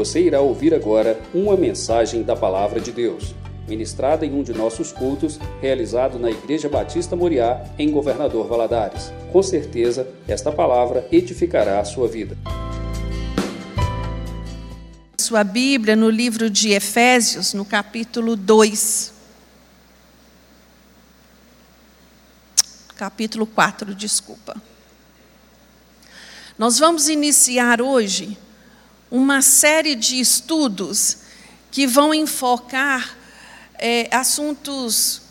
Você irá ouvir agora uma mensagem da Palavra de Deus, ministrada em um de nossos cultos, realizado na Igreja Batista Moriá, em Governador Valadares. Com certeza, esta palavra edificará a sua vida. Sua Bíblia no livro de Efésios, no capítulo 2. Capítulo 4, desculpa. Nós vamos iniciar hoje uma série de estudos que vão enfocar é, assuntos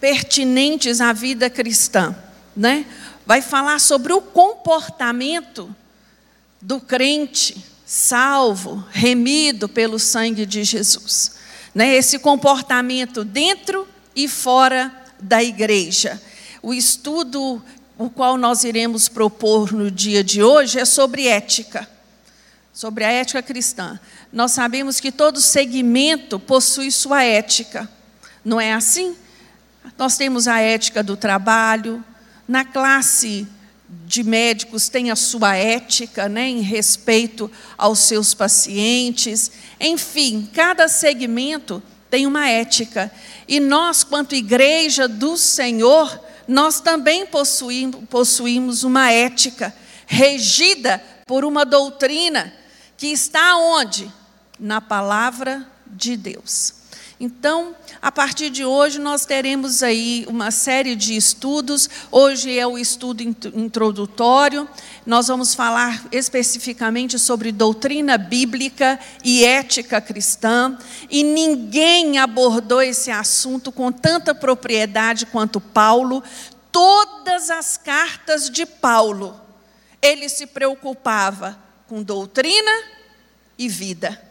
pertinentes à vida cristã, né? Vai falar sobre o comportamento do crente salvo, remido pelo sangue de Jesus, né? Esse comportamento dentro e fora da igreja. O estudo o qual nós iremos propor no dia de hoje é sobre ética sobre a ética cristã. Nós sabemos que todo segmento possui sua ética, não é assim? Nós temos a ética do trabalho, na classe de médicos tem a sua ética, né, em respeito aos seus pacientes. Enfim, cada segmento tem uma ética. E nós, quanto igreja do Senhor, nós também possuímos, possuímos uma ética regida por uma doutrina que está onde? Na palavra de Deus. Então, a partir de hoje, nós teremos aí uma série de estudos. Hoje é o estudo introdutório. Nós vamos falar especificamente sobre doutrina bíblica e ética cristã. E ninguém abordou esse assunto com tanta propriedade quanto Paulo. Todas as cartas de Paulo, ele se preocupava com doutrina e vida,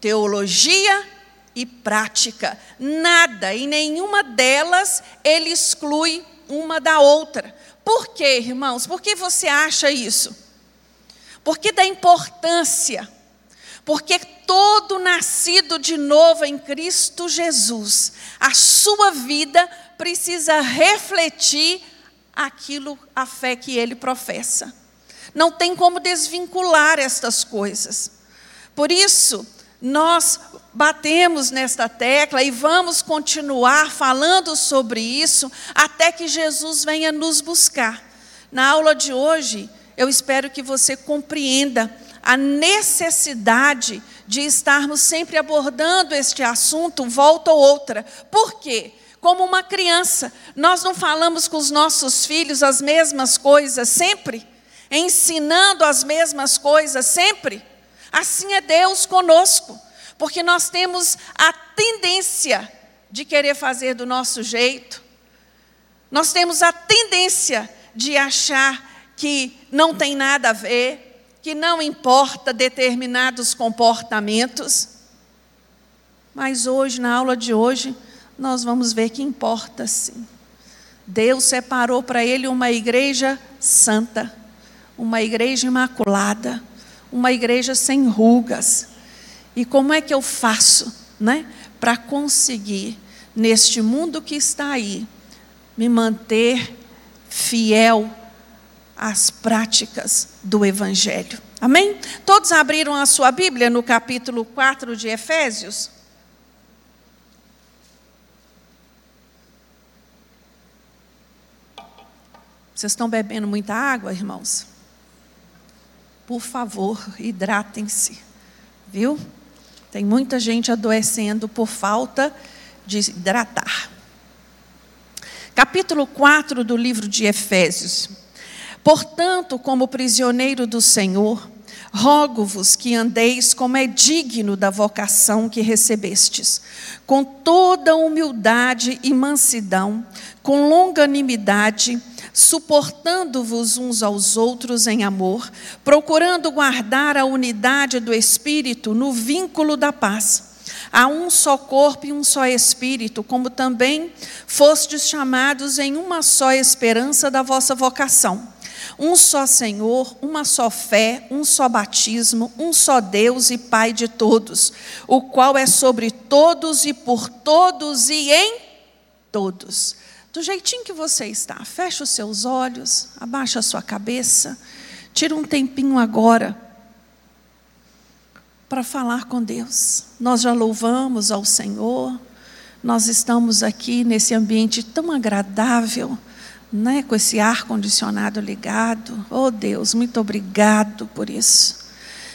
teologia e prática. Nada, em nenhuma delas, ele exclui uma da outra. Por quê, irmãos? Por que você acha isso? Porque da importância. Porque todo nascido de novo em Cristo Jesus, a sua vida precisa refletir aquilo, a fé que ele professa. Não tem como desvincular estas coisas. Por isso, nós batemos nesta tecla e vamos continuar falando sobre isso até que Jesus venha nos buscar. Na aula de hoje, eu espero que você compreenda a necessidade de estarmos sempre abordando este assunto, volta ou outra. Por quê? Como uma criança, nós não falamos com os nossos filhos as mesmas coisas sempre? Ensinando as mesmas coisas sempre. Assim é Deus conosco, porque nós temos a tendência de querer fazer do nosso jeito, nós temos a tendência de achar que não tem nada a ver, que não importa determinados comportamentos. Mas hoje, na aula de hoje, nós vamos ver que importa sim. Deus separou para ele uma igreja santa uma igreja imaculada, uma igreja sem rugas. E como é que eu faço, né, para conseguir neste mundo que está aí me manter fiel às práticas do evangelho? Amém? Todos abriram a sua Bíblia no capítulo 4 de Efésios? Vocês estão bebendo muita água, irmãos? Por favor, hidratem-se, viu? Tem muita gente adoecendo por falta de hidratar. Capítulo 4 do livro de Efésios. Portanto, como prisioneiro do Senhor, rogo-vos que andeis como é digno da vocação que recebestes, com toda humildade e mansidão, com longanimidade, suportando-vos uns aos outros em amor, procurando guardar a unidade do Espírito no vínculo da paz. Há um só corpo e um só Espírito, como também fostes chamados em uma só esperança da vossa vocação. Um só Senhor, uma só fé, um só batismo, um só Deus e Pai de todos, o qual é sobre todos e por todos e em todos do jeitinho que você está. Fecha os seus olhos, abaixa a sua cabeça, tira um tempinho agora para falar com Deus. Nós já louvamos ao Senhor, nós estamos aqui nesse ambiente tão agradável, né, com esse ar condicionado ligado. Oh Deus, muito obrigado por isso.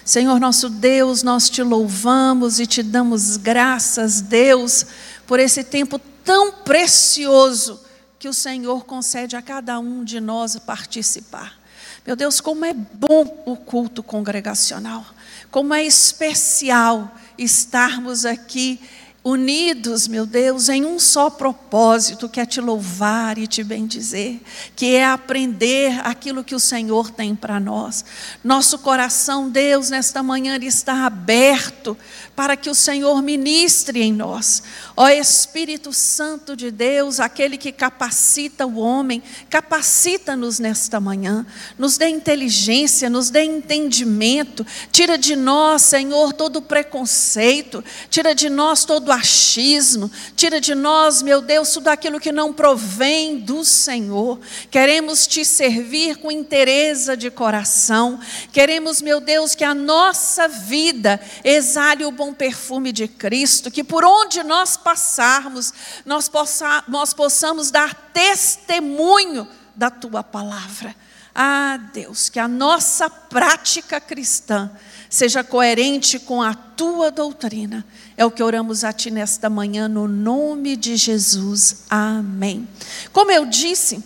Senhor nosso Deus, nós te louvamos e te damos graças, Deus, por esse tempo tão precioso que o Senhor concede a cada um de nós participar. Meu Deus, como é bom o culto congregacional, como é especial estarmos aqui unidos, meu Deus, em um só propósito, que é te louvar e te bendizer, que é aprender aquilo que o Senhor tem para nós. Nosso coração, Deus, nesta manhã está aberto para que o Senhor ministre em nós. Ó Espírito Santo de Deus, aquele que capacita o homem, capacita-nos nesta manhã, nos dê inteligência, nos dê entendimento, tira de nós, Senhor, todo preconceito, tira de nós todo achismo, tira de nós, meu Deus, tudo aquilo que não provém do Senhor. Queremos te servir com interesse de coração, queremos, meu Deus, que a nossa vida exale o bom bom perfume de Cristo, que por onde nós passarmos, nós, possa, nós possamos dar testemunho da tua palavra. Ah, Deus, que a nossa prática cristã seja coerente com a tua doutrina. É o que oramos a ti nesta manhã, no nome de Jesus. Amém. Como eu disse,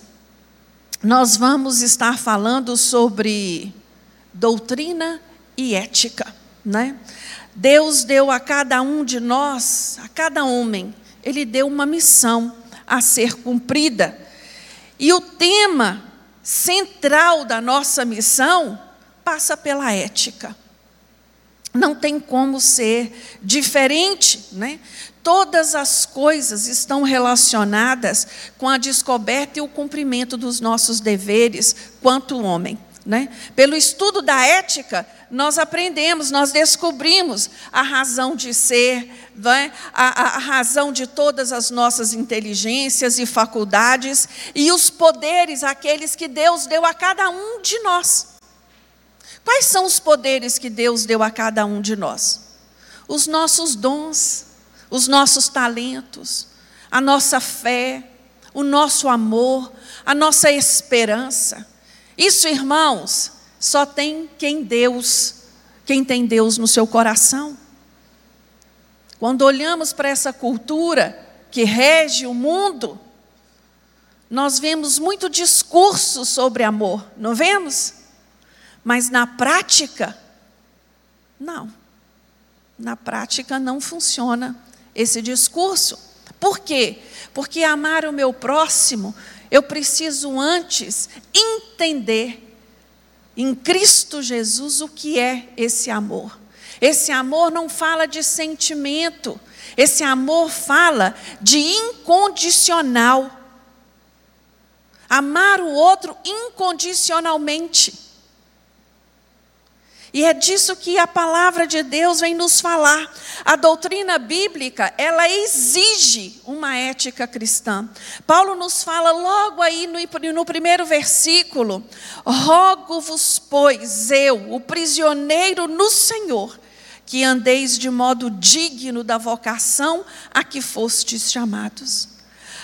nós vamos estar falando sobre doutrina e ética, né? Deus deu a cada um de nós, a cada homem, Ele deu uma missão a ser cumprida. E o tema central da nossa missão passa pela ética. Não tem como ser diferente, né? Todas as coisas estão relacionadas com a descoberta e o cumprimento dos nossos deveres quanto homem. Né? Pelo estudo da ética, nós aprendemos, nós descobrimos a razão de ser, a, a, a razão de todas as nossas inteligências e faculdades e os poderes, aqueles que Deus deu a cada um de nós. Quais são os poderes que Deus deu a cada um de nós? Os nossos dons, os nossos talentos, a nossa fé, o nosso amor, a nossa esperança. Isso, irmãos, só tem quem Deus, quem tem Deus no seu coração. Quando olhamos para essa cultura que rege o mundo, nós vemos muito discurso sobre amor, não vemos? Mas na prática, não. Na prática não funciona esse discurso. Por quê? Porque amar o meu próximo eu preciso antes entender em Cristo Jesus o que é esse amor. Esse amor não fala de sentimento, esse amor fala de incondicional. Amar o outro incondicionalmente. E é disso que a palavra de Deus vem nos falar. A doutrina bíblica, ela exige uma ética cristã. Paulo nos fala logo aí no, no primeiro versículo: Rogo-vos, pois, eu, o prisioneiro no Senhor, que andeis de modo digno da vocação a que fostes chamados.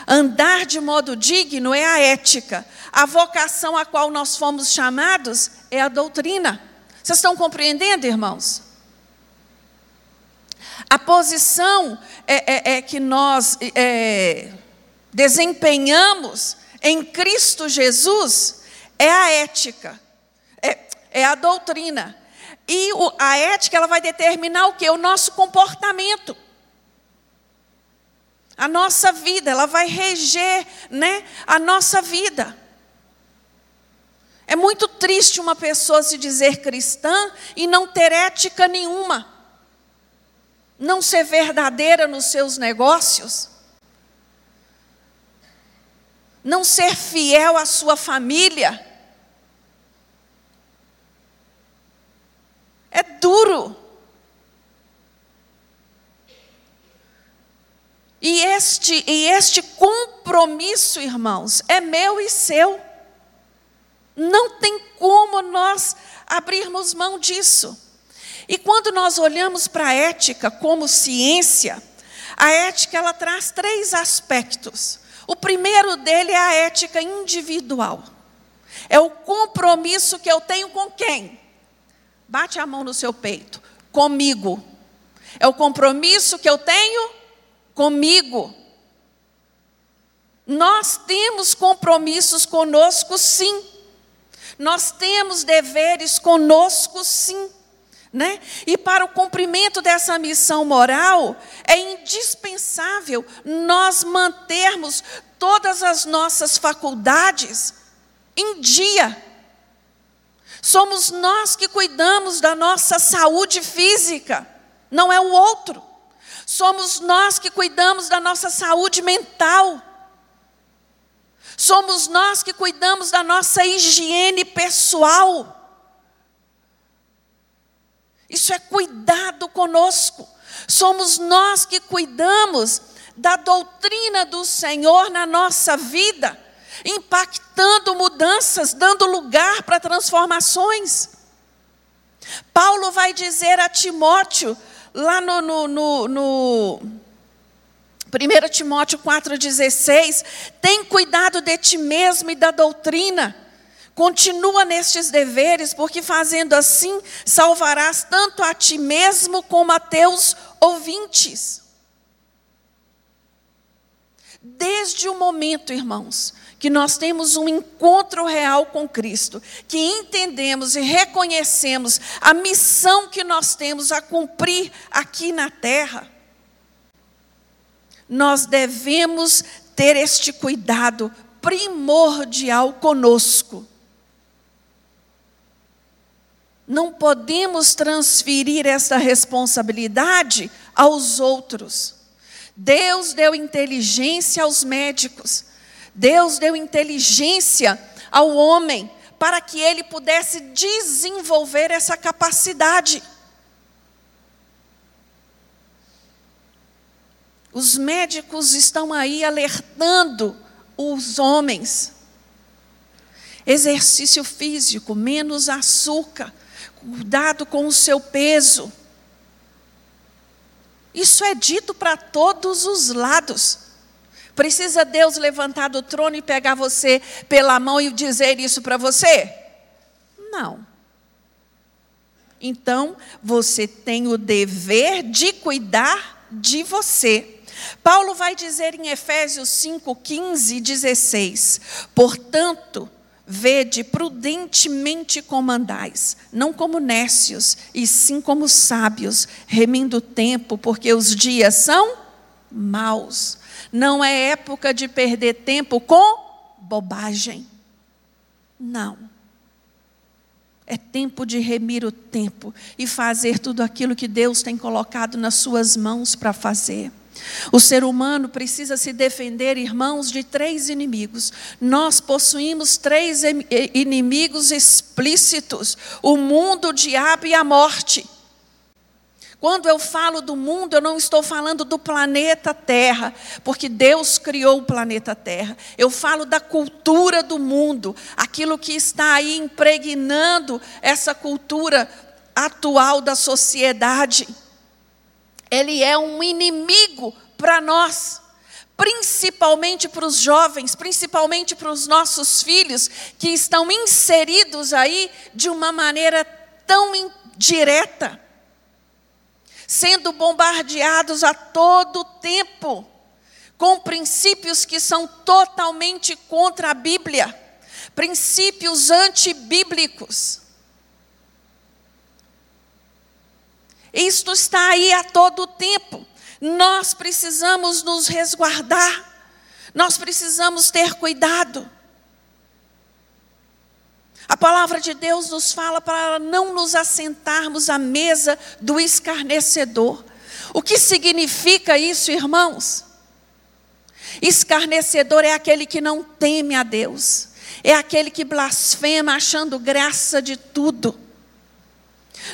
Andar de modo digno é a ética. A vocação a qual nós fomos chamados é a doutrina. Vocês estão compreendendo, irmãos? A posição é, é, é que nós é, desempenhamos em Cristo Jesus é a ética, é, é a doutrina. E o, a ética ela vai determinar o que? O nosso comportamento. A nossa vida, ela vai reger né, a nossa vida. É muito triste uma pessoa se dizer cristã e não ter ética nenhuma, não ser verdadeira nos seus negócios, não ser fiel à sua família. É duro. E este, e este compromisso, irmãos, é meu e seu. Não tem como nós abrirmos mão disso. E quando nós olhamos para a ética como ciência, a ética ela traz três aspectos. O primeiro dele é a ética individual. É o compromisso que eu tenho com quem? Bate a mão no seu peito. Comigo. É o compromisso que eu tenho comigo. Nós temos compromissos conosco, sim. Nós temos deveres conosco, sim. Né? E para o cumprimento dessa missão moral, é indispensável nós mantermos todas as nossas faculdades em dia. Somos nós que cuidamos da nossa saúde física, não é o outro. Somos nós que cuidamos da nossa saúde mental. Somos nós que cuidamos da nossa higiene pessoal. Isso é cuidado conosco. Somos nós que cuidamos da doutrina do Senhor na nossa vida, impactando mudanças, dando lugar para transformações. Paulo vai dizer a Timóteo, lá no, no, no, no 1 Timóteo 4,16, tem cuidado de ti mesmo e da doutrina. Continua nestes deveres, porque fazendo assim salvarás tanto a ti mesmo como a teus ouvintes. Desde o momento, irmãos, que nós temos um encontro real com Cristo, que entendemos e reconhecemos a missão que nós temos a cumprir aqui na terra, nós devemos ter este cuidado primordial conosco não podemos transferir essa responsabilidade aos outros. Deus deu inteligência aos médicos, Deus deu inteligência ao homem para que ele pudesse desenvolver essa capacidade. Os médicos estão aí alertando os homens. Exercício físico, menos açúcar, cuidado com o seu peso. Isso é dito para todos os lados. Precisa Deus levantar do trono e pegar você pela mão e dizer isso para você? Não. Então, você tem o dever de cuidar de você. Paulo vai dizer em Efésios 5, 15 e 16: Portanto, Vede prudentemente como andais, não como nécios, e sim como sábios, remindo o tempo, porque os dias são maus. Não é época de perder tempo com bobagem. Não. É tempo de remir o tempo e fazer tudo aquilo que Deus tem colocado nas suas mãos para fazer. O ser humano precisa se defender, irmãos, de três inimigos. Nós possuímos três inimigos explícitos: o mundo, o diabo e a morte. Quando eu falo do mundo, eu não estou falando do planeta Terra, porque Deus criou o planeta Terra. Eu falo da cultura do mundo, aquilo que está aí impregnando essa cultura atual da sociedade ele é um inimigo para nós, principalmente para os jovens, principalmente para os nossos filhos que estão inseridos aí de uma maneira tão direta, sendo bombardeados a todo tempo com princípios que são totalmente contra a Bíblia, princípios antibíblicos. Isto está aí a todo tempo. Nós precisamos nos resguardar. Nós precisamos ter cuidado. A palavra de Deus nos fala para não nos assentarmos à mesa do escarnecedor. O que significa isso, irmãos? Escarnecedor é aquele que não teme a Deus, é aquele que blasfema achando graça de tudo.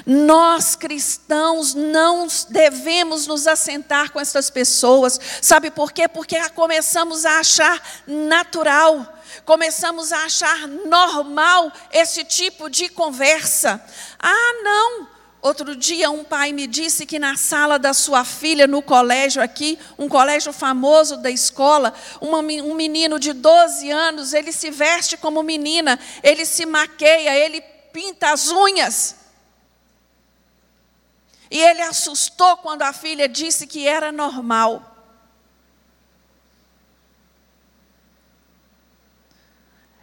Nós cristãos não devemos nos assentar com essas pessoas. Sabe por quê? Porque começamos a achar natural, começamos a achar normal esse tipo de conversa. Ah, não, Outro dia, um pai me disse que na sala da sua filha, no colégio aqui, um colégio famoso da escola, um menino de 12 anos, ele se veste como menina, ele se maqueia, ele pinta as unhas. E ele assustou quando a filha disse que era normal.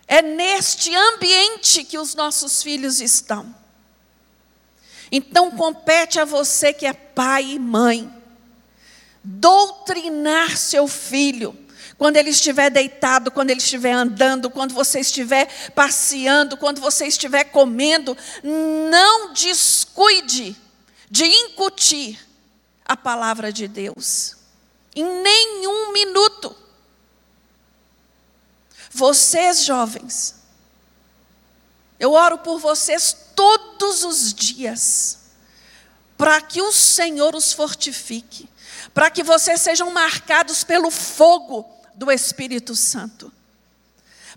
É neste ambiente que os nossos filhos estão. Então compete a você que é pai e mãe, doutrinar seu filho. Quando ele estiver deitado, quando ele estiver andando, quando você estiver passeando, quando você estiver comendo, não descuide de incutir a palavra de Deus. Em nenhum minuto. Vocês jovens, eu oro por vocês todos os dias, para que o Senhor os fortifique, para que vocês sejam marcados pelo fogo do Espírito Santo,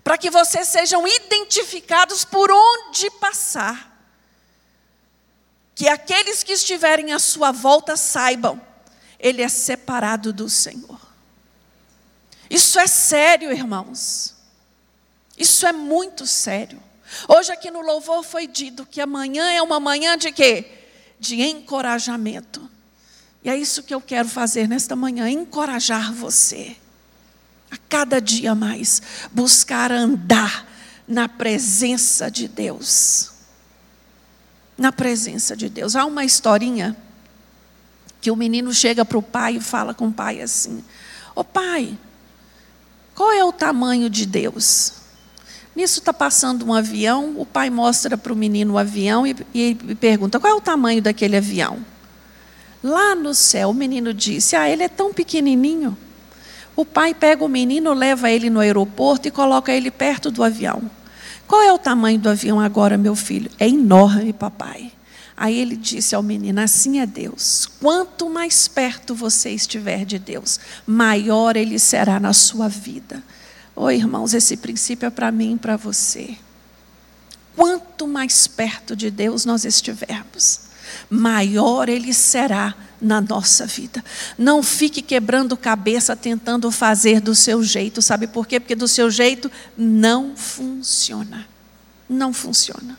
para que vocês sejam identificados por onde passar, que aqueles que estiverem à sua volta saibam, ele é separado do Senhor. Isso é sério, irmãos. Isso é muito sério. Hoje aqui no louvor foi dito que amanhã é uma manhã de quê? De encorajamento. E é isso que eu quero fazer nesta manhã, encorajar você. A cada dia mais buscar andar na presença de Deus. Na presença de Deus. Há uma historinha que o menino chega para o pai e fala com o pai assim: Ô pai, qual é o tamanho de Deus? Nisso está passando um avião, o pai mostra para o menino o avião e, e, pergunta: qual é o tamanho daquele avião? Lá no céu, o menino disse: Ah, ele é tão pequenininho. O pai pega o menino, leva ele no aeroporto e coloca ele perto do avião. Qual é o tamanho do avião agora, meu filho? É enorme, papai. Aí ele disse ao menino: Assim é Deus. Quanto mais perto você estiver de Deus, maior ele será na sua vida. Oh, irmãos, esse princípio é para mim e para você. Quanto mais perto de Deus nós estivermos, maior Ele será na nossa vida. Não fique quebrando cabeça tentando fazer do seu jeito, sabe por quê? Porque do seu jeito não funciona. Não funciona.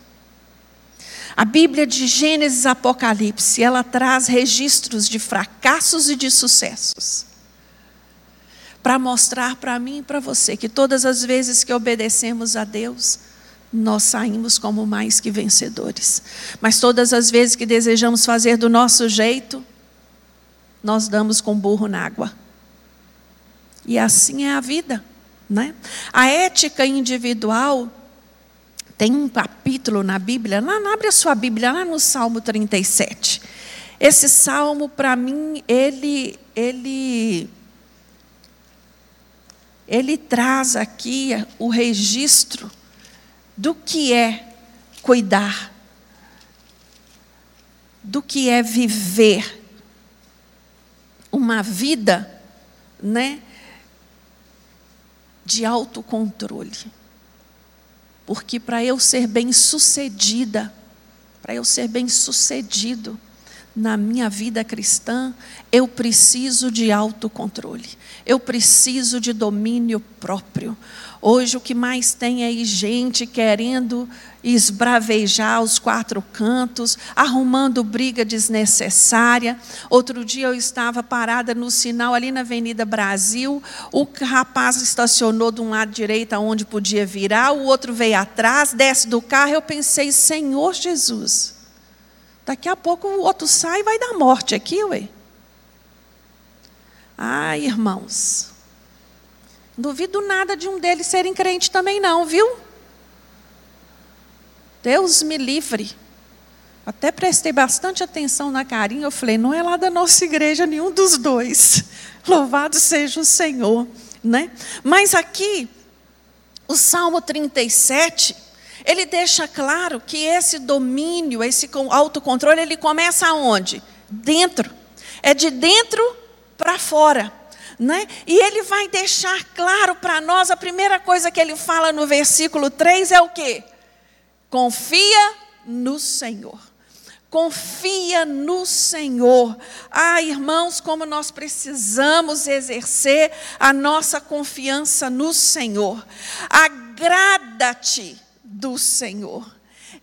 A Bíblia de Gênesis Apocalipse, ela traz registros de fracassos e de sucessos para mostrar para mim e para você que todas as vezes que obedecemos a Deus, nós saímos como mais que vencedores. Mas todas as vezes que desejamos fazer do nosso jeito, nós damos com burro na água. E assim é a vida, né? A ética individual tem um capítulo na Bíblia, lá, abre a sua Bíblia, lá no Salmo 37. Esse salmo, para mim, ele, ele ele traz aqui o registro do que é cuidar, do que é viver uma vida, né, de autocontrole. Porque para eu ser bem-sucedida, para eu ser bem-sucedido, na minha vida cristã, eu preciso de autocontrole, eu preciso de domínio próprio. Hoje o que mais tem é gente querendo esbravejar os quatro cantos, arrumando briga desnecessária. Outro dia eu estava parada no sinal ali na Avenida Brasil, o rapaz estacionou de um lado direito onde podia virar, o outro veio atrás, desce do carro, eu pensei, Senhor Jesus, Daqui a pouco o outro sai e vai dar morte aqui, ué. Ai, irmãos. Duvido nada de um deles serem crente também, não, viu? Deus me livre. Até prestei bastante atenção na carinha. Eu falei, não é lá da nossa igreja nenhum dos dois. Louvado seja o Senhor. Né? Mas aqui, o Salmo 37 ele deixa claro que esse domínio, esse autocontrole, ele começa aonde? Dentro. É de dentro para fora. Né? E ele vai deixar claro para nós, a primeira coisa que ele fala no versículo 3 é o quê? Confia no Senhor. Confia no Senhor. Ah, irmãos, como nós precisamos exercer a nossa confiança no Senhor. Agrada-te do Senhor.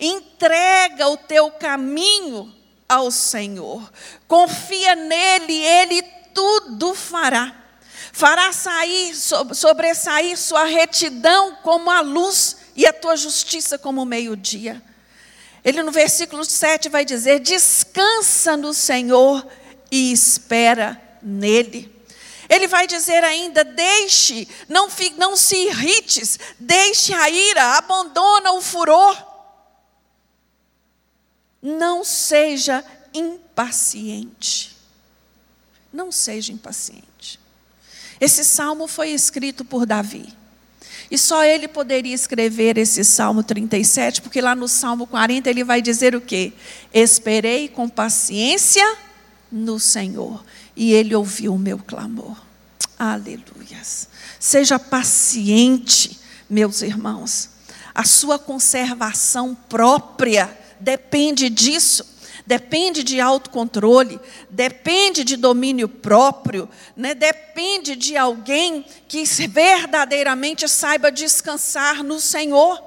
Entrega o teu caminho ao Senhor. Confia nele, ele tudo fará. Fará sair, sobressair sua retidão como a luz e a tua justiça como o meio-dia. Ele no versículo 7 vai dizer: descansa no Senhor e espera nele. Ele vai dizer ainda: deixe, não, não se irrites, deixe a ira, abandona o furor. Não seja impaciente. Não seja impaciente. Esse salmo foi escrito por Davi. E só ele poderia escrever esse Salmo 37, porque lá no Salmo 40 ele vai dizer o quê? Esperei com paciência no Senhor, e ele ouviu o meu clamor. Aleluias. Seja paciente, meus irmãos. A sua conservação própria depende disso depende de autocontrole, depende de domínio próprio, né? depende de alguém que verdadeiramente saiba descansar no Senhor.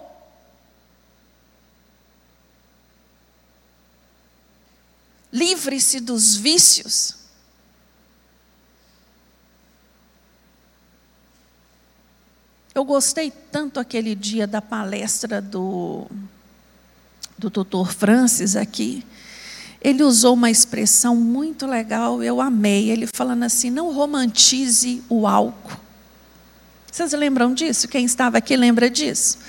Livre-se dos vícios. Eu gostei tanto aquele dia da palestra do, do doutor Francis aqui, ele usou uma expressão muito legal, eu amei. Ele falando assim: não romantize o álcool. Vocês lembram disso? Quem estava aqui lembra disso?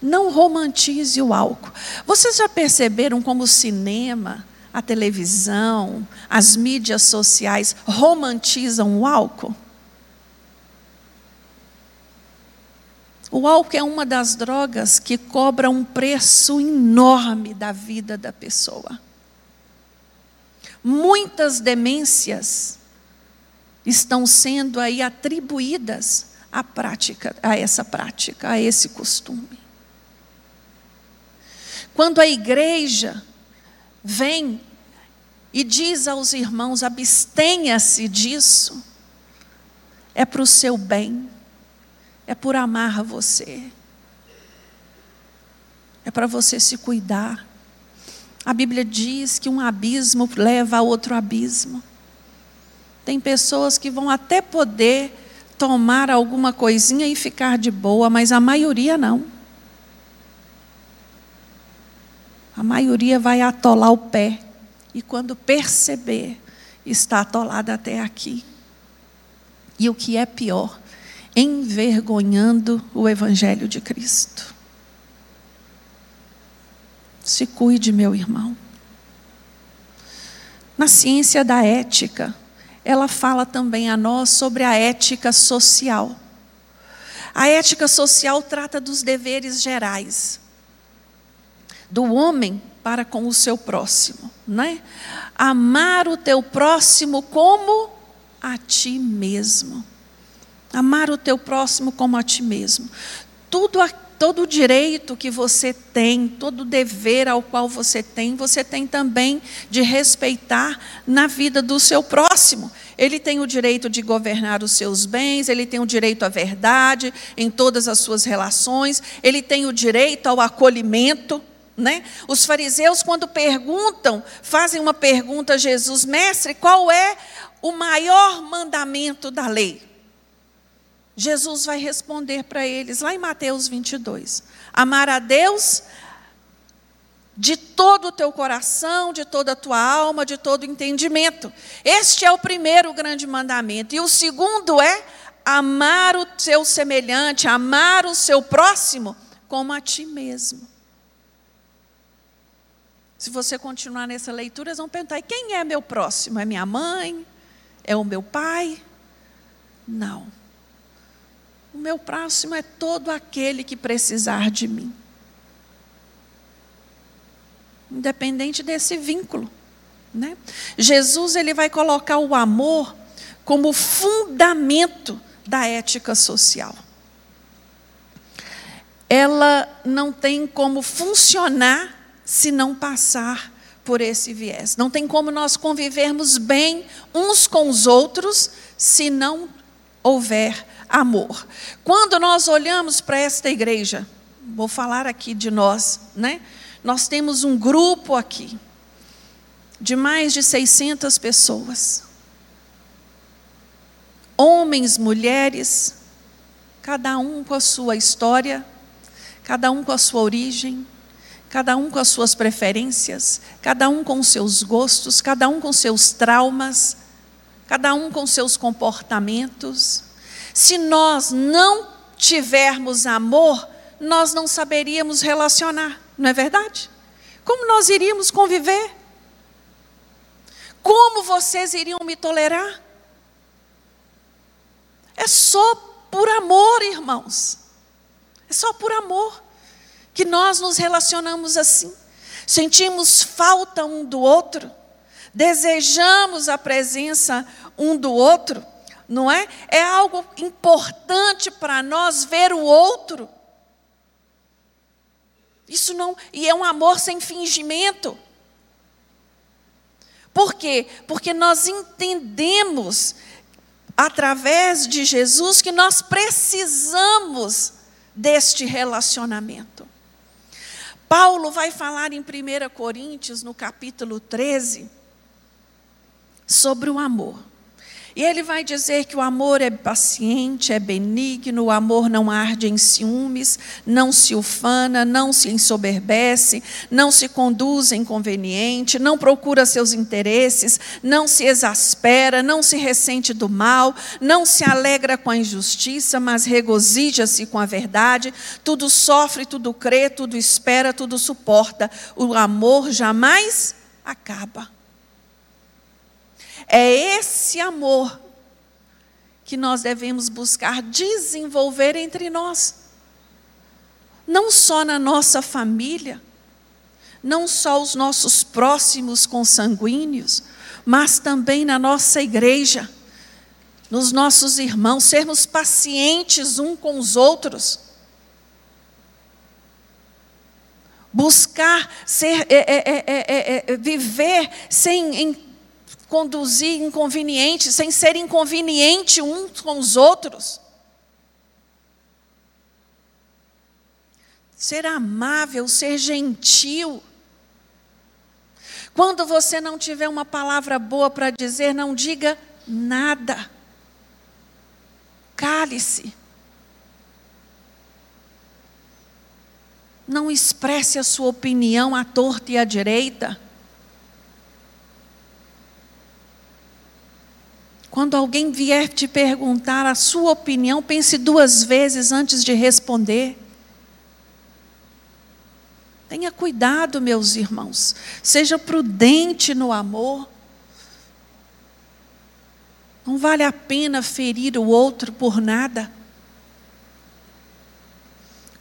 Não romantize o álcool. Vocês já perceberam como o cinema, a televisão, as mídias sociais romantizam o álcool? O álcool é uma das drogas que cobra um preço enorme da vida da pessoa. Muitas demências estão sendo aí atribuídas à prática, a essa prática, a esse costume. Quando a igreja vem e diz aos irmãos: abstenha-se disso, é para o seu bem, é por amar você, é para você se cuidar. A Bíblia diz que um abismo leva a outro abismo. Tem pessoas que vão até poder tomar alguma coisinha e ficar de boa, mas a maioria não. A maioria vai atolar o pé e quando perceber, está atolada até aqui. E o que é pior, envergonhando o Evangelho de Cristo. Se cuide, meu irmão. Na ciência da ética, ela fala também a nós sobre a ética social. A ética social trata dos deveres gerais do homem para com o seu próximo, né? Amar o teu próximo como a ti mesmo. Amar o teu próximo como a ti mesmo. Tudo aquilo todo o direito que você tem, todo o dever ao qual você tem, você tem também de respeitar na vida do seu próximo. Ele tem o direito de governar os seus bens, ele tem o direito à verdade em todas as suas relações, ele tem o direito ao acolhimento. Né? Os fariseus, quando perguntam, fazem uma pergunta a Jesus, mestre, qual é o maior mandamento da lei? Jesus vai responder para eles, lá em Mateus 22. Amar a Deus de todo o teu coração, de toda a tua alma, de todo o entendimento. Este é o primeiro grande mandamento. E o segundo é amar o seu semelhante, amar o seu próximo como a ti mesmo. Se você continuar nessa leitura, eles vão perguntar: quem é meu próximo? É minha mãe? É o meu pai? Não. Meu próximo é todo aquele que precisar de mim. Independente desse vínculo. Né? Jesus ele vai colocar o amor como fundamento da ética social. Ela não tem como funcionar se não passar por esse viés. Não tem como nós convivermos bem uns com os outros se não houver amor. Quando nós olhamos para esta igreja, vou falar aqui de nós, né? Nós temos um grupo aqui de mais de 600 pessoas. Homens, mulheres, cada um com a sua história, cada um com a sua origem, cada um com as suas preferências, cada um com seus gostos, cada um com seus traumas, cada um com seus comportamentos. Se nós não tivermos amor, nós não saberíamos relacionar, não é verdade? Como nós iríamos conviver? Como vocês iriam me tolerar? É só por amor, irmãos. É só por amor que nós nos relacionamos assim. Sentimos falta um do outro, desejamos a presença um do outro, não é? É algo importante para nós ver o outro. Isso não, e é um amor sem fingimento. Por quê? Porque nós entendemos através de Jesus que nós precisamos deste relacionamento. Paulo vai falar em 1 Coríntios, no capítulo 13, sobre o amor. E ele vai dizer que o amor é paciente, é benigno, o amor não arde em ciúmes, não se ufana, não se ensoberbece, não se conduz inconveniente, não procura seus interesses, não se exaspera, não se ressente do mal, não se alegra com a injustiça, mas regozija-se com a verdade, tudo sofre, tudo crê, tudo espera, tudo suporta. O amor jamais acaba. É esse amor que nós devemos buscar desenvolver entre nós. Não só na nossa família, não só os nossos próximos consanguíneos, mas também na nossa igreja, nos nossos irmãos, sermos pacientes um com os outros. Buscar ser, é, é, é, viver sem conduzir inconveniente, sem ser inconveniente uns com os outros. Ser amável, ser gentil. Quando você não tiver uma palavra boa para dizer, não diga nada. Cale-se. Não expresse a sua opinião à torta e à direita. Quando alguém vier te perguntar a sua opinião, pense duas vezes antes de responder. Tenha cuidado, meus irmãos. Seja prudente no amor. Não vale a pena ferir o outro por nada.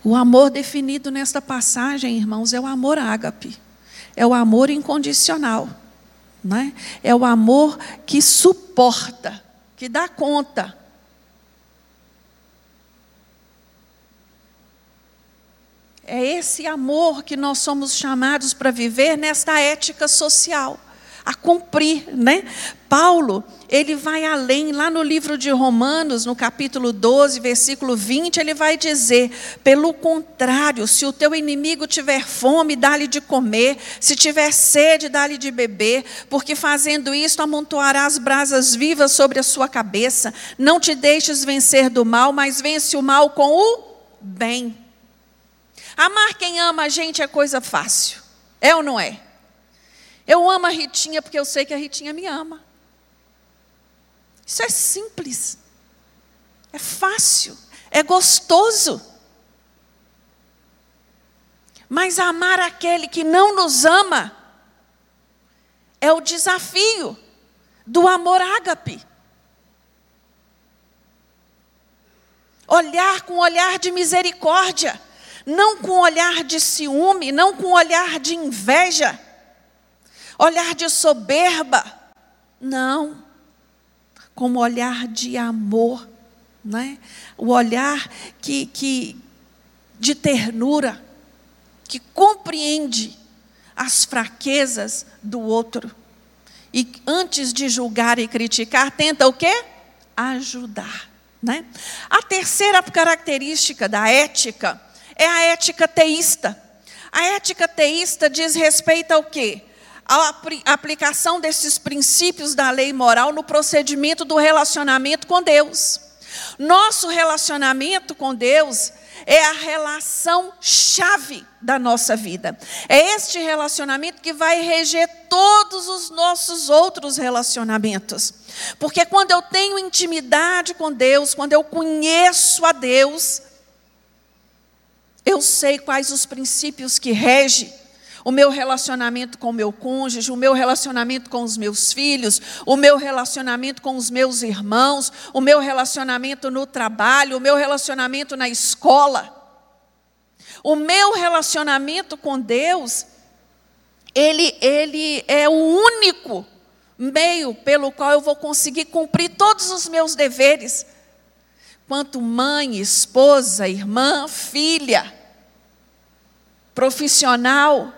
O amor definido nesta passagem, irmãos, é o amor ágape. É o amor incondicional. Né? É o amor que suporta, que dá conta. É esse amor que nós somos chamados para viver nesta ética social a cumprir, né? Paulo, ele vai além, lá no livro de Romanos, no capítulo 12, versículo 20, ele vai dizer: pelo contrário, se o teu inimigo tiver fome, dá-lhe de comer, se tiver sede, dá-lhe de beber, porque fazendo isto amontoarás brasas vivas sobre a sua cabeça. Não te deixes vencer do mal, mas vence o mal com o bem. Amar quem ama a gente é coisa fácil, é ou não é? Eu amo a Ritinha porque eu sei que a Ritinha me ama. Isso é simples. É fácil. É gostoso. Mas amar aquele que não nos ama é o desafio do amor ágape. Olhar com olhar de misericórdia, não com olhar de ciúme, não com olhar de inveja olhar de soberba. Não. Como olhar de amor, né? o olhar que, que, de ternura, que compreende as fraquezas do outro. E antes de julgar e criticar, tenta o quê? Ajudar. Né? A terceira característica da ética é a ética teísta. A ética teísta diz respeito ao quê? A aplicação desses princípios da lei moral no procedimento do relacionamento com Deus. Nosso relacionamento com Deus é a relação chave da nossa vida. É este relacionamento que vai reger todos os nossos outros relacionamentos. Porque quando eu tenho intimidade com Deus, quando eu conheço a Deus, eu sei quais os princípios que regem o meu relacionamento com o meu cônjuge, o meu relacionamento com os meus filhos, o meu relacionamento com os meus irmãos, o meu relacionamento no trabalho, o meu relacionamento na escola. O meu relacionamento com Deus, ele, ele é o único meio pelo qual eu vou conseguir cumprir todos os meus deveres, quanto mãe, esposa, irmã, filha, profissional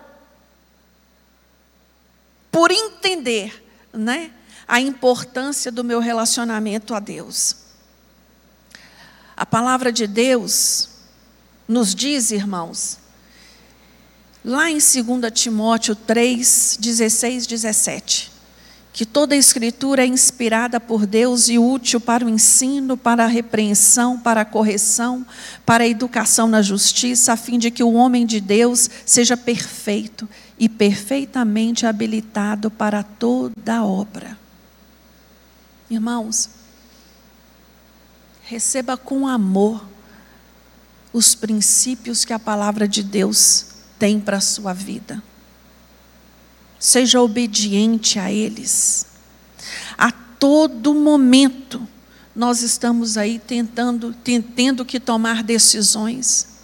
por entender né, a importância do meu relacionamento a Deus. A palavra de Deus nos diz, irmãos, lá em 2 Timóteo 3, 16, 17, que toda a escritura é inspirada por Deus e útil para o ensino, para a repreensão, para a correção, para a educação na justiça, a fim de que o homem de Deus seja perfeito e perfeitamente habilitado para toda obra. Irmãos, receba com amor os princípios que a palavra de Deus tem para a sua vida. Seja obediente a eles. A todo momento, nós estamos aí tentando, tendo que tomar decisões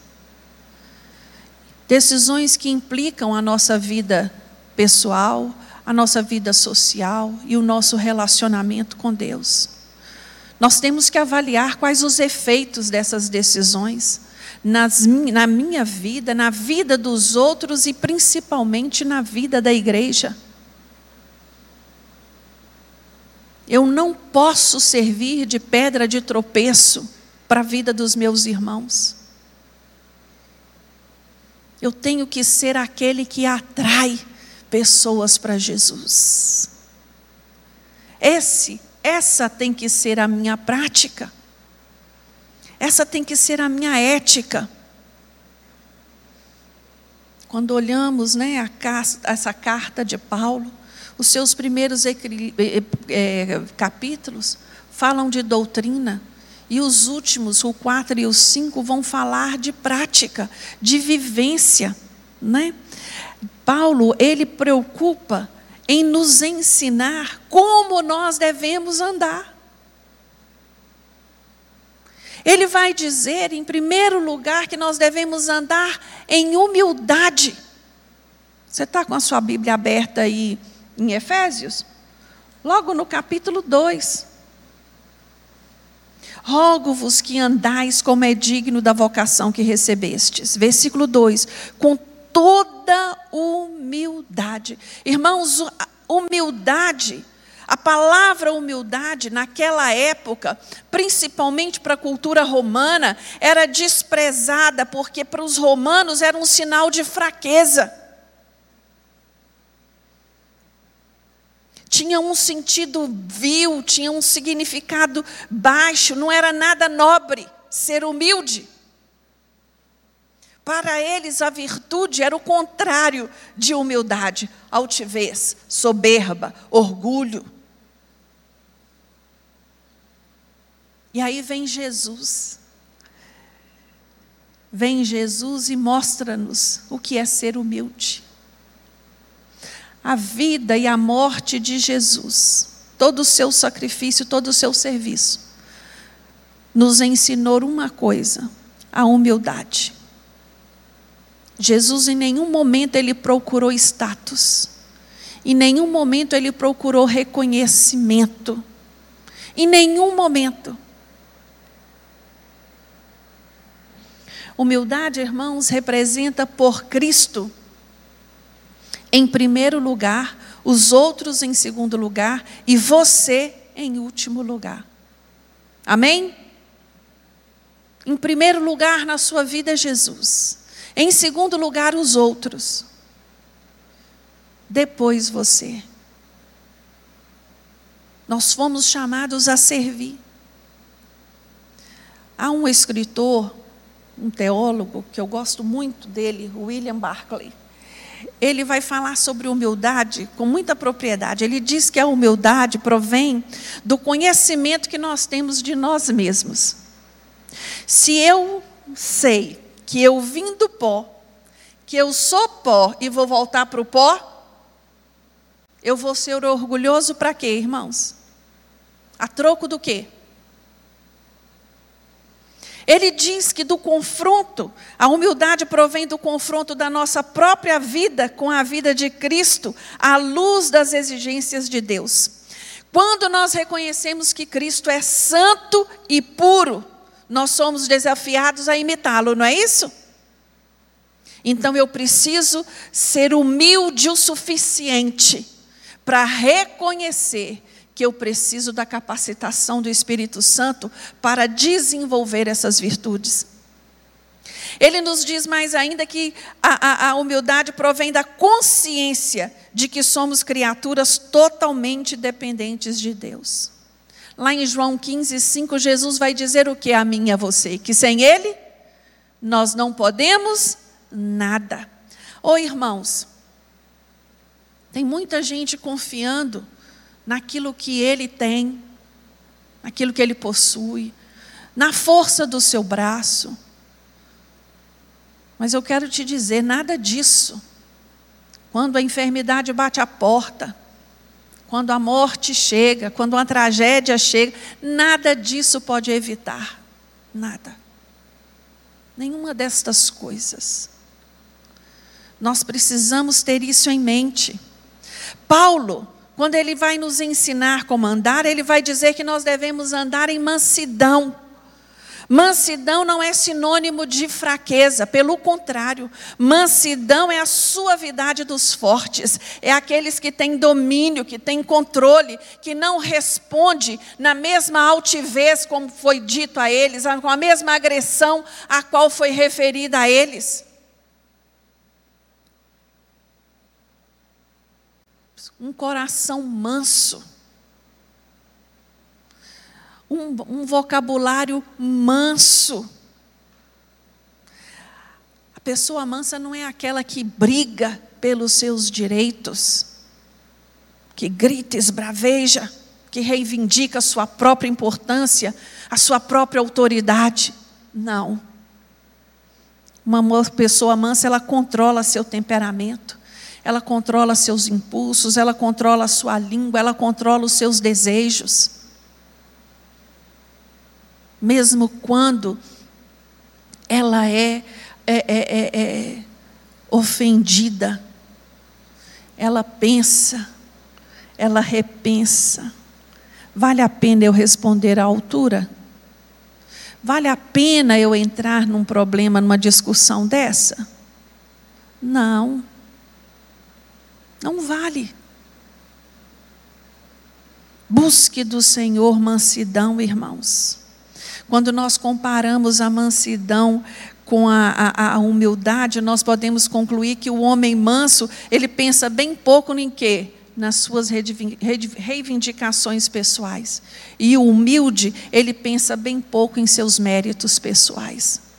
Decisões que implicam a nossa vida pessoal, a nossa vida social e o nosso relacionamento com Deus. Nós temos que avaliar quais os efeitos dessas decisões nas, na minha vida, na vida dos outros e principalmente na vida da igreja. Eu não posso servir de pedra de tropeço para a vida dos meus irmãos. Eu tenho que ser aquele que atrai pessoas para Jesus. Esse, essa tem que ser a minha prática. Essa tem que ser a minha ética. Quando olhamos né, essa carta de Paulo, os seus primeiros é, capítulos falam de doutrina, e os últimos, o 4 e o 5, vão falar de prática, de vivência. Né? Paulo, ele preocupa em nos ensinar como nós devemos andar. Ele vai dizer, em primeiro lugar, que nós devemos andar em humildade. Você está com a sua Bíblia aberta aí em Efésios? Logo no capítulo 2. Rogo-vos que andais como é digno da vocação que recebestes. Versículo 2: com toda humildade. Irmãos, humildade, a palavra humildade naquela época, principalmente para a cultura romana, era desprezada, porque para os romanos era um sinal de fraqueza. tinha um sentido vil, tinha um significado baixo, não era nada nobre ser humilde. Para eles, a virtude era o contrário de humildade, altivez, soberba, orgulho. E aí vem Jesus. Vem Jesus e mostra-nos o que é ser humilde a vida e a morte de Jesus, todo o seu sacrifício, todo o seu serviço, nos ensinou uma coisa: a humildade. Jesus em nenhum momento ele procurou status. Em nenhum momento ele procurou reconhecimento. Em nenhum momento. Humildade, irmãos, representa por Cristo em primeiro lugar, os outros em segundo lugar e você em último lugar. Amém? Em primeiro lugar na sua vida, Jesus. Em segundo lugar, os outros. Depois você. Nós fomos chamados a servir. Há um escritor, um teólogo, que eu gosto muito dele, William Barclay. Ele vai falar sobre humildade com muita propriedade. Ele diz que a humildade provém do conhecimento que nós temos de nós mesmos. Se eu sei que eu vim do pó, que eu sou pó e vou voltar para o pó, eu vou ser orgulhoso para quê, irmãos? A troco do quê? Ele diz que do confronto, a humildade provém do confronto da nossa própria vida com a vida de Cristo, à luz das exigências de Deus. Quando nós reconhecemos que Cristo é santo e puro, nós somos desafiados a imitá-lo, não é isso? Então eu preciso ser humilde o suficiente para reconhecer que eu preciso da capacitação do Espírito Santo para desenvolver essas virtudes. Ele nos diz mais ainda que a, a, a, humildade provém da consciência de que somos criaturas totalmente dependentes de Deus. Lá em João 15, 5, Jesus vai dizer o que a mim e a você? Que sem Ele nós não podemos nada. Ô oh, irmãos, tem muita gente confiando naquilo que ele tem, naquilo que ele possui, na força do seu braço. Mas eu quero te dizer, nada disso. Quando a enfermidade bate a porta, quando a morte chega, quando uma tragédia chega, nada disso pode evitar. Nada. Nenhuma destas coisas. Nós precisamos ter isso em mente. Paulo, quando ele vai nos ensinar como andar, ele vai dizer que nós devemos andar em mansidão. Mansidão não é sinônimo de fraqueza, pelo contrário, mansidão é a suavidade dos fortes, é aqueles que têm domínio, que têm controle, que não responde na mesma altivez como foi dito a eles, com a mesma agressão a qual foi referida a eles. Um coração manso, um, um vocabulário manso. A pessoa mansa não é aquela que briga pelos seus direitos, que grita, esbraveja, que reivindica a sua própria importância, a sua própria autoridade. Não. Uma pessoa mansa, ela controla seu temperamento ela controla seus impulsos, ela controla a sua língua, ela controla os seus desejos. Mesmo quando ela é, é, é, é, é ofendida, ela pensa, ela repensa. Vale a pena eu responder à altura? Vale a pena eu entrar num problema, numa discussão dessa? Não. Não vale. Busque do Senhor mansidão, irmãos. Quando nós comparamos a mansidão com a, a, a, humildade, nós podemos concluir que o homem manso, ele pensa bem pouco em quê? Nas suas reivindicações pessoais. E o humilde, ele pensa bem pouco em seus méritos pessoais.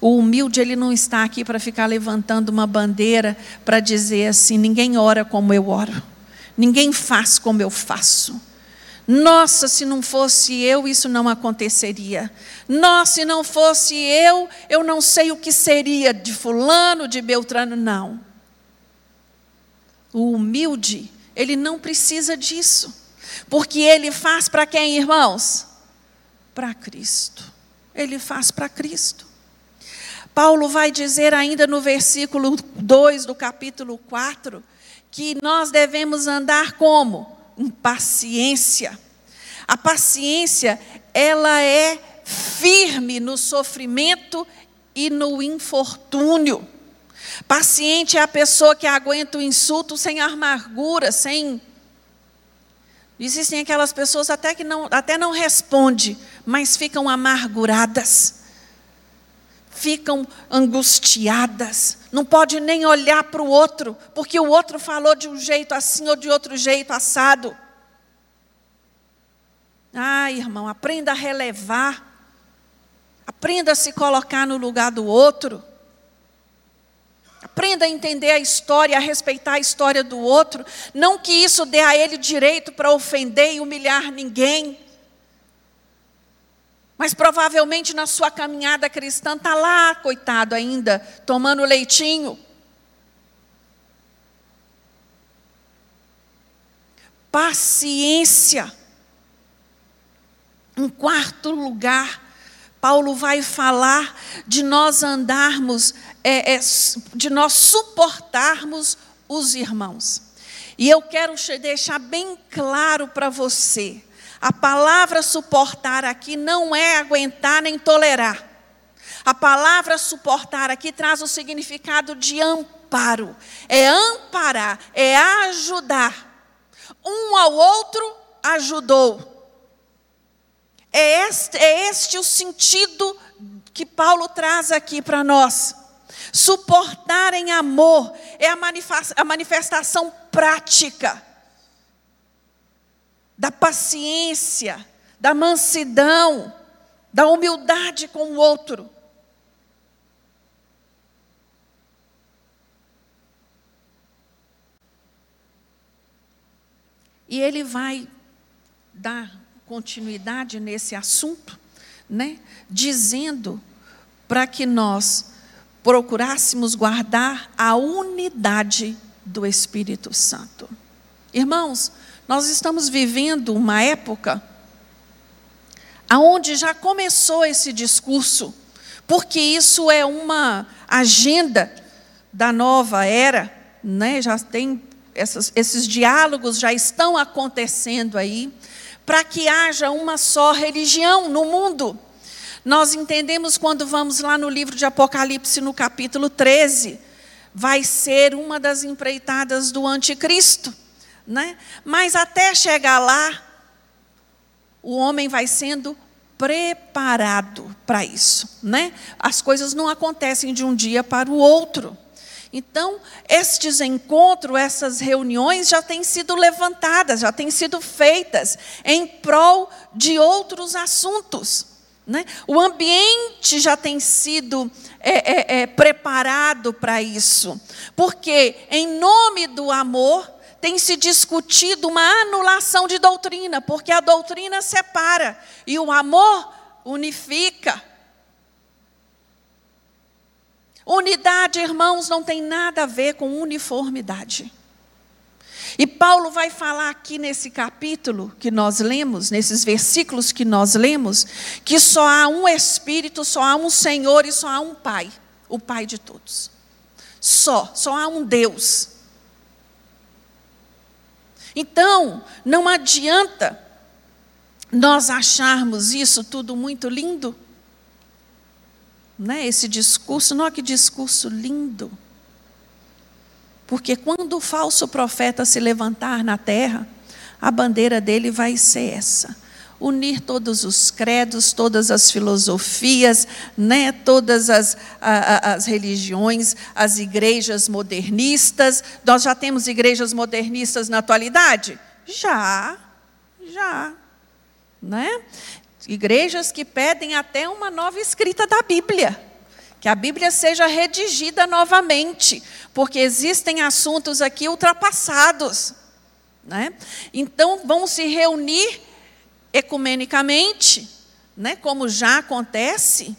O humilde, ele não está aqui para ficar levantando uma bandeira para dizer assim: ninguém ora como eu oro, ninguém faz como eu faço. Nossa, se não fosse eu, isso não aconteceria. Nossa, se não fosse eu, eu não sei o que seria de Fulano, de Beltrano, não. O humilde, ele não precisa disso, porque ele faz para quem, irmãos? Para Cristo. Ele faz para Cristo. Paulo vai dizer ainda no versículo 2 do capítulo 4 que nós devemos andar como? Em paciência. A paciência, ela é firme no sofrimento e no infortúnio. Paciente é a pessoa que aguenta o insulto sem amargura, sem. Existem aquelas pessoas até que não, até não responde, mas ficam amarguradas, ficam angustiadas, não pode nem olhar para o outro, porque o outro falou de um jeito assim ou de outro jeito assado. Ah, irmão, aprenda a relevar, aprenda a se colocar no lugar do outro. Aprenda a entender a história, a respeitar a história do outro. Não que isso dê a ele direito para ofender e humilhar ninguém. Mas provavelmente na sua caminhada cristã está lá, coitado ainda, tomando leitinho. Paciência. Em quarto lugar, Paulo vai falar de nós andarmos, é, é, de nós suportarmos os irmãos. E eu quero deixar bem claro para você: a palavra suportar aqui não é aguentar nem tolerar. A palavra suportar aqui traz o significado de amparo, é amparar, é ajudar. Um ao outro ajudou. É este, é este o sentido que Paulo traz aqui para nós. Suportar em amor é a manifestação prática da paciência, da mansidão, da humildade com o outro. E ele vai dar continuidade nesse assunto, né? dizendo para que nós procurássemos guardar a unidade do Espírito Santo. Irmãos, nós estamos vivendo uma época aonde já começou esse discurso, porque isso é uma agenda da nova era, né? Já tem essas, esses diálogos já estão acontecendo aí para que haja uma só religião no mundo. Nós entendemos quando vamos lá no livro de Apocalipse, no capítulo 13, vai ser uma das empreitadas do anticristo. Né? Mas até chegar lá, o homem vai sendo preparado para isso. Né? As coisas não acontecem de um dia para o outro. Então, estes encontros, essas reuniões já têm sido levantadas, já têm sido feitas em prol de outros assuntos. Né? O ambiente já tem sido é, é, é, preparado para isso, porque, em nome do amor, tem se discutido uma anulação de doutrina, porque a doutrina separa e o amor unifica. Unidade, irmãos, não tem nada a ver com uniformidade. E Paulo vai falar aqui nesse capítulo que nós lemos, nesses versículos que nós lemos, que só há um Espírito, só há um Senhor e só há um Pai, o Pai de todos. Só, só há um Deus. Então, não adianta nós acharmos isso tudo muito lindo né, esse discurso, não, que discurso lindo. Porque quando o falso profeta se levantar na terra, a bandeira dele vai ser essa: unir todos os credos, todas as filosofias, né, todas as, a, as religiões, as igrejas modernistas. Nós já temos igrejas modernistas na atualidade? Já, já. Né? Igrejas que pedem até uma nova escrita da Bíblia. Que a Bíblia seja redigida novamente, porque existem assuntos aqui ultrapassados. Né? Então, vão se reunir ecumenicamente, né, como já acontece,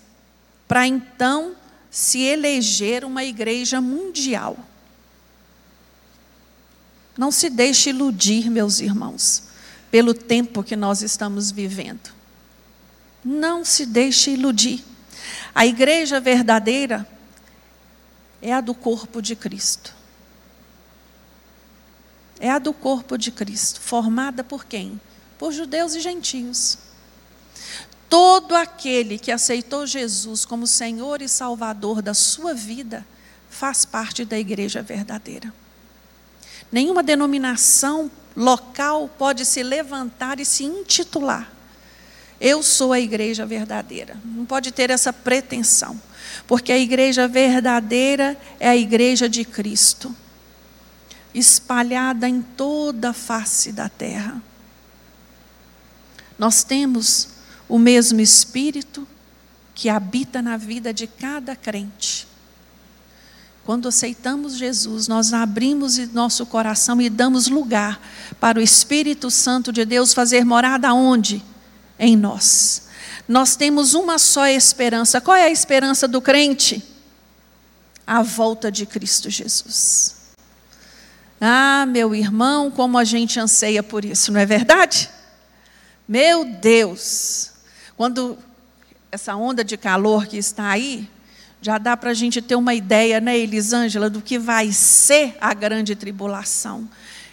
para então se eleger uma igreja mundial. Não se deixe iludir, meus irmãos, pelo tempo que nós estamos vivendo. Não se deixe iludir. A igreja verdadeira é a do corpo de Cristo. É a do corpo de Cristo, formada por quem? Por judeus e gentios. Todo aquele que aceitou Jesus como Senhor e Salvador da sua vida faz parte da igreja verdadeira. Nenhuma denominação local pode se levantar e se intitular. Eu sou a igreja verdadeira. Não pode ter essa pretensão, porque a igreja verdadeira é a igreja de Cristo, espalhada em toda a face da terra. Nós temos o mesmo Espírito que habita na vida de cada crente. Quando aceitamos Jesus, nós abrimos nosso coração e damos lugar para o Espírito Santo de Deus fazer morada onde? Em nós. Nós temos uma só esperança. Qual é a esperança do crente? A volta de Cristo Jesus. Ah, meu irmão, como a gente anseia por isso, não é verdade? Meu Deus, quando essa onda de calor que está aí, já dá para a gente ter uma ideia, né, Elisângela, do que vai ser a grande tribulação.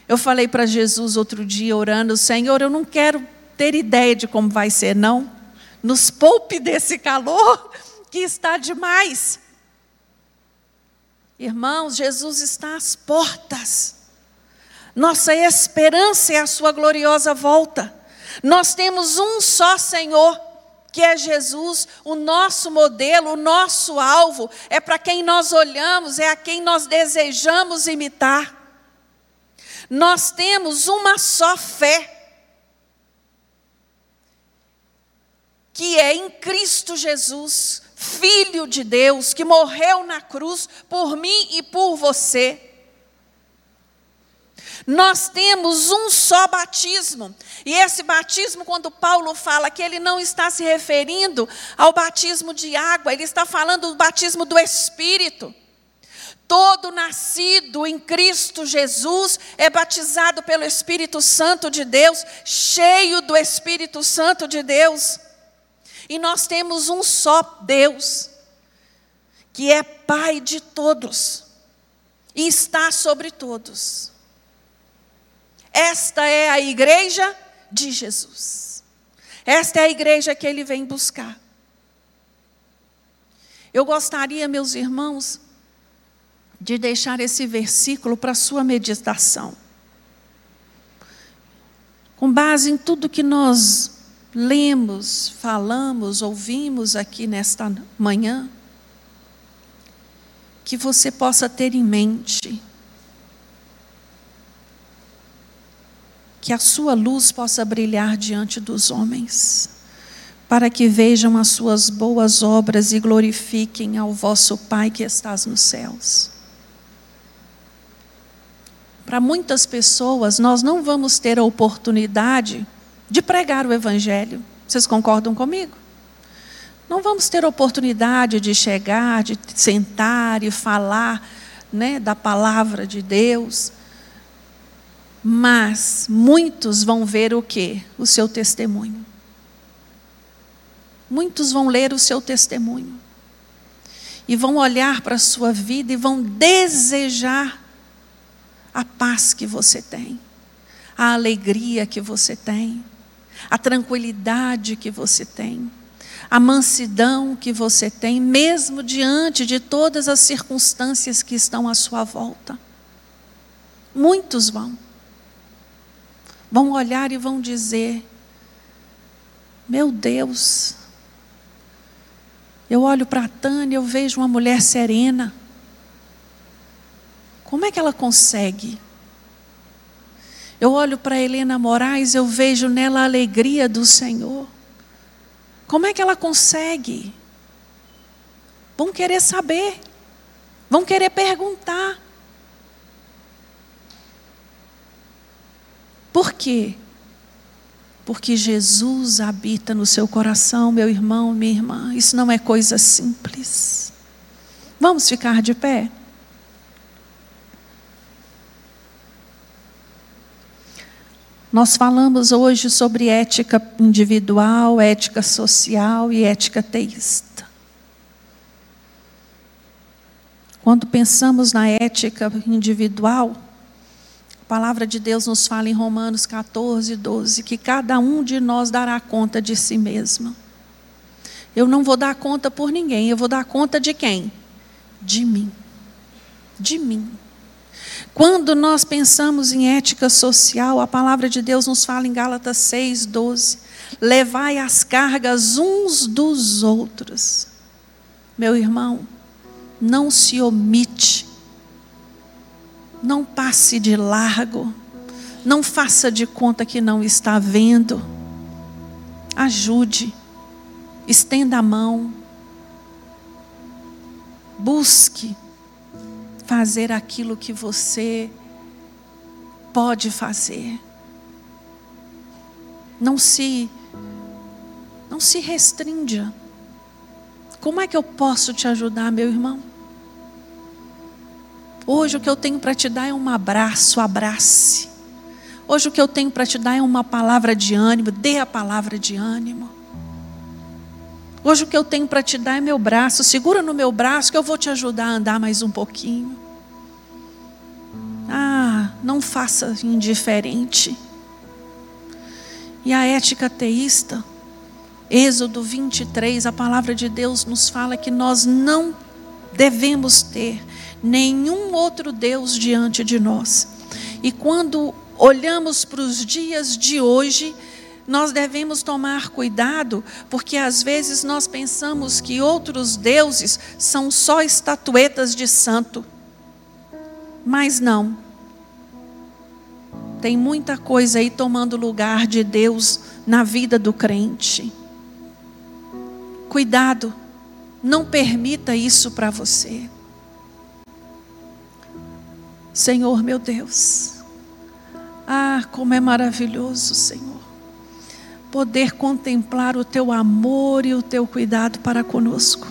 Eu falei para Jesus outro dia, orando, Senhor, eu não quero ter ideia de como vai ser, não. Nos poupe desse calor que está demais. Irmãos, Jesus está às portas. Nossa esperança é a sua gloriosa volta. Nós temos um só Senhor que é Jesus, o nosso modelo, o nosso alvo, é para quem nós olhamos, é a quem nós desejamos imitar. Nós temos uma só fé, que é em Cristo Jesus, Filho de Deus, que morreu na cruz por mim e por você. Nós temos um só batismo. E esse batismo, quando Paulo fala que ele não está se referindo ao batismo de água, ele está falando do batismo do Espírito. Todo nascido em Cristo Jesus é batizado pelo Espírito Santo de Deus, cheio do Espírito Santo de Deus. E nós temos um só Deus, que é Pai de todos e está sobre todos. Esta é a igreja de Jesus. Esta é a igreja que ele vem buscar. Eu gostaria, meus irmãos, de deixar esse versículo para sua meditação. Com base em tudo que nós lemos, falamos, ouvimos aqui nesta manhã, que você possa ter em mente que a sua luz possa brilhar diante dos homens, para que vejam as suas boas obras e glorifiquem ao vosso Pai que estás nos céus. Para muitas pessoas, nós não vamos ter a oportunidade de pregar o Evangelho. Vocês concordam comigo? Não vamos ter oportunidade de chegar, de sentar e falar né, da palavra de Deus. Mas muitos vão ver o que? O seu testemunho. Muitos vão ler o seu testemunho. E vão olhar para a sua vida e vão desejar a paz que você tem, a alegria que você tem, a tranquilidade que você tem, a mansidão que você tem, mesmo diante de todas as circunstâncias que estão à sua volta. Muitos vão vão olhar e vão dizer: Meu Deus, eu olho para a Tânia, eu vejo uma mulher serena. Como é que ela consegue? Eu olho para Helena Moraes, eu vejo nela a alegria do Senhor. Como é que ela consegue? Vão querer saber, vão querer perguntar. Por quê? Porque Jesus habita no seu coração, meu irmão, minha irmã. Isso não é coisa simples. Vamos ficar de pé? Nós falamos hoje sobre ética individual, ética social e ética teísta. Quando pensamos na ética individual, a palavra de Deus nos fala em Romanos 14, 12, que cada um de nós dará conta de si mesmo. Eu não vou dar conta por ninguém, eu vou dar conta de quem? De mim. de mim. Quando nós pensamos em ética social, a palavra de Deus nos fala em Gálatas 6, 12: levai as cargas uns dos outros. Meu irmão, não se omite, não passe de largo, não faça de conta que não está vendo. Ajude, estenda a mão, busque fazer aquilo que você pode fazer. Não se não se restrinja. Como é que eu posso te ajudar, meu irmão? Hoje o que eu tenho para te dar é um abraço, abrace. Hoje o que eu tenho para te dar é uma palavra de ânimo, dê a palavra de ânimo. Hoje o que eu tenho para te dar é meu braço, segura no meu braço que eu vou te ajudar a andar mais um pouquinho. Ah, não faça indiferente. E a ética teísta, Êxodo 23, a palavra de Deus nos fala que nós não devemos ter nenhum outro Deus diante de nós. E quando olhamos para os dias de hoje, nós devemos tomar cuidado, porque às vezes nós pensamos que outros deuses são só estatuetas de santo. Mas não. Tem muita coisa aí tomando lugar de Deus na vida do crente. Cuidado, não permita isso para você. Senhor meu Deus, ah, como é maravilhoso, Senhor, poder contemplar o teu amor e o teu cuidado para conosco.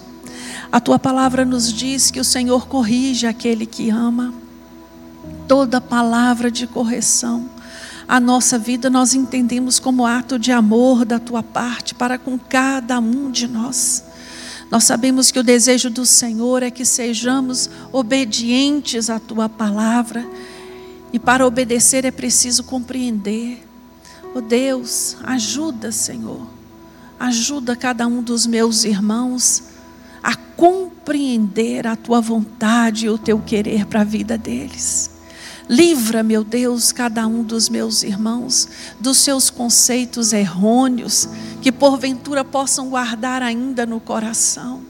A tua palavra nos diz que o Senhor corrige aquele que ama. Toda palavra de correção a nossa vida nós entendemos como ato de amor da tua parte para com cada um de nós. Nós sabemos que o desejo do Senhor é que sejamos obedientes à tua palavra, e para obedecer é preciso compreender. Oh Deus, ajuda, Senhor, ajuda cada um dos meus irmãos a compreender a tua vontade e o teu querer para a vida deles. Livra, meu Deus, cada um dos meus irmãos dos seus conceitos errôneos, que porventura possam guardar ainda no coração.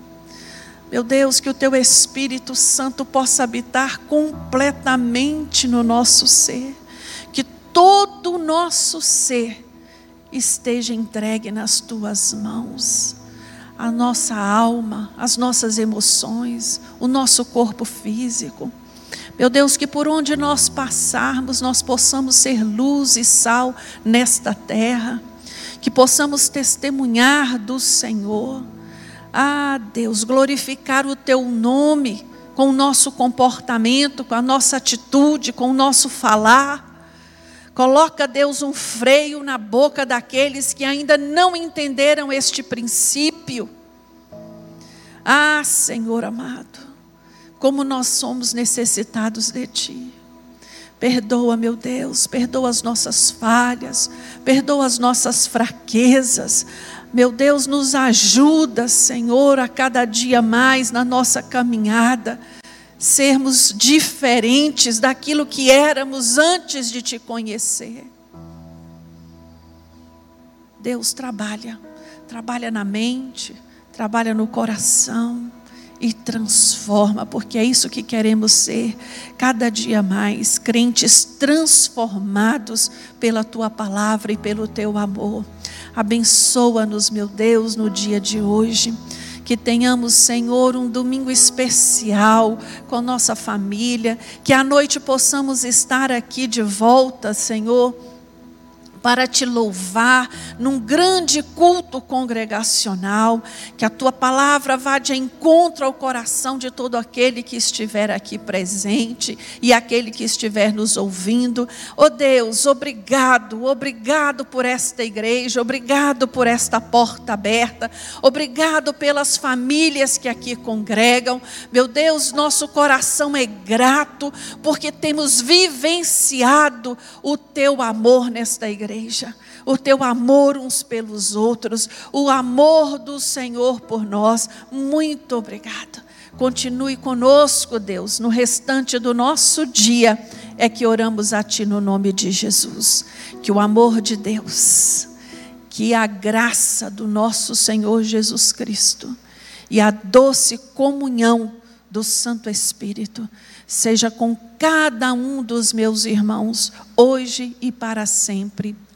Meu Deus, que o teu Espírito Santo possa habitar completamente no nosso ser, que todo o nosso ser esteja entregue nas tuas mãos. A nossa alma, as nossas emoções, o nosso corpo físico meu Deus, que por onde nós passarmos, nós possamos ser luz e sal nesta terra, que possamos testemunhar do Senhor. Ah, Deus, glorificar o teu nome com o nosso comportamento, com a nossa atitude, com o nosso falar. Coloca, Deus, um freio na boca daqueles que ainda não entenderam este princípio. Ah, Senhor amado, como nós somos necessitados de Ti. Perdoa, meu Deus, perdoa as nossas falhas, perdoa as nossas fraquezas. Meu Deus, nos ajuda, Senhor, a cada dia mais na nossa caminhada, sermos diferentes daquilo que éramos antes de Te conhecer. Deus trabalha, trabalha na mente, trabalha no coração e transforma, porque é isso que queremos ser, cada dia mais, crentes transformados pela tua palavra e pelo teu amor. Abençoa-nos, meu Deus, no dia de hoje. Que tenhamos, Senhor, um domingo especial com nossa família, que à noite possamos estar aqui de volta, Senhor para te louvar num grande culto congregacional, que a tua palavra vá de encontro ao coração de todo aquele que estiver aqui presente e aquele que estiver nos ouvindo. Oh Deus, obrigado, obrigado por esta igreja, obrigado por esta porta aberta, obrigado pelas famílias que aqui congregam. Meu Deus, nosso coração é grato porque temos vivenciado o teu amor nesta igreja igreja, o teu amor uns pelos outros, o amor do Senhor por nós. Muito obrigado. Continue conosco, Deus, no restante do nosso dia. É que oramos a Ti no nome de Jesus. Que o amor de Deus, que a graça do nosso Senhor Jesus Cristo e a doce comunhão do Santo Espírito seja com cada um dos meus irmãos, hoje e para sempre.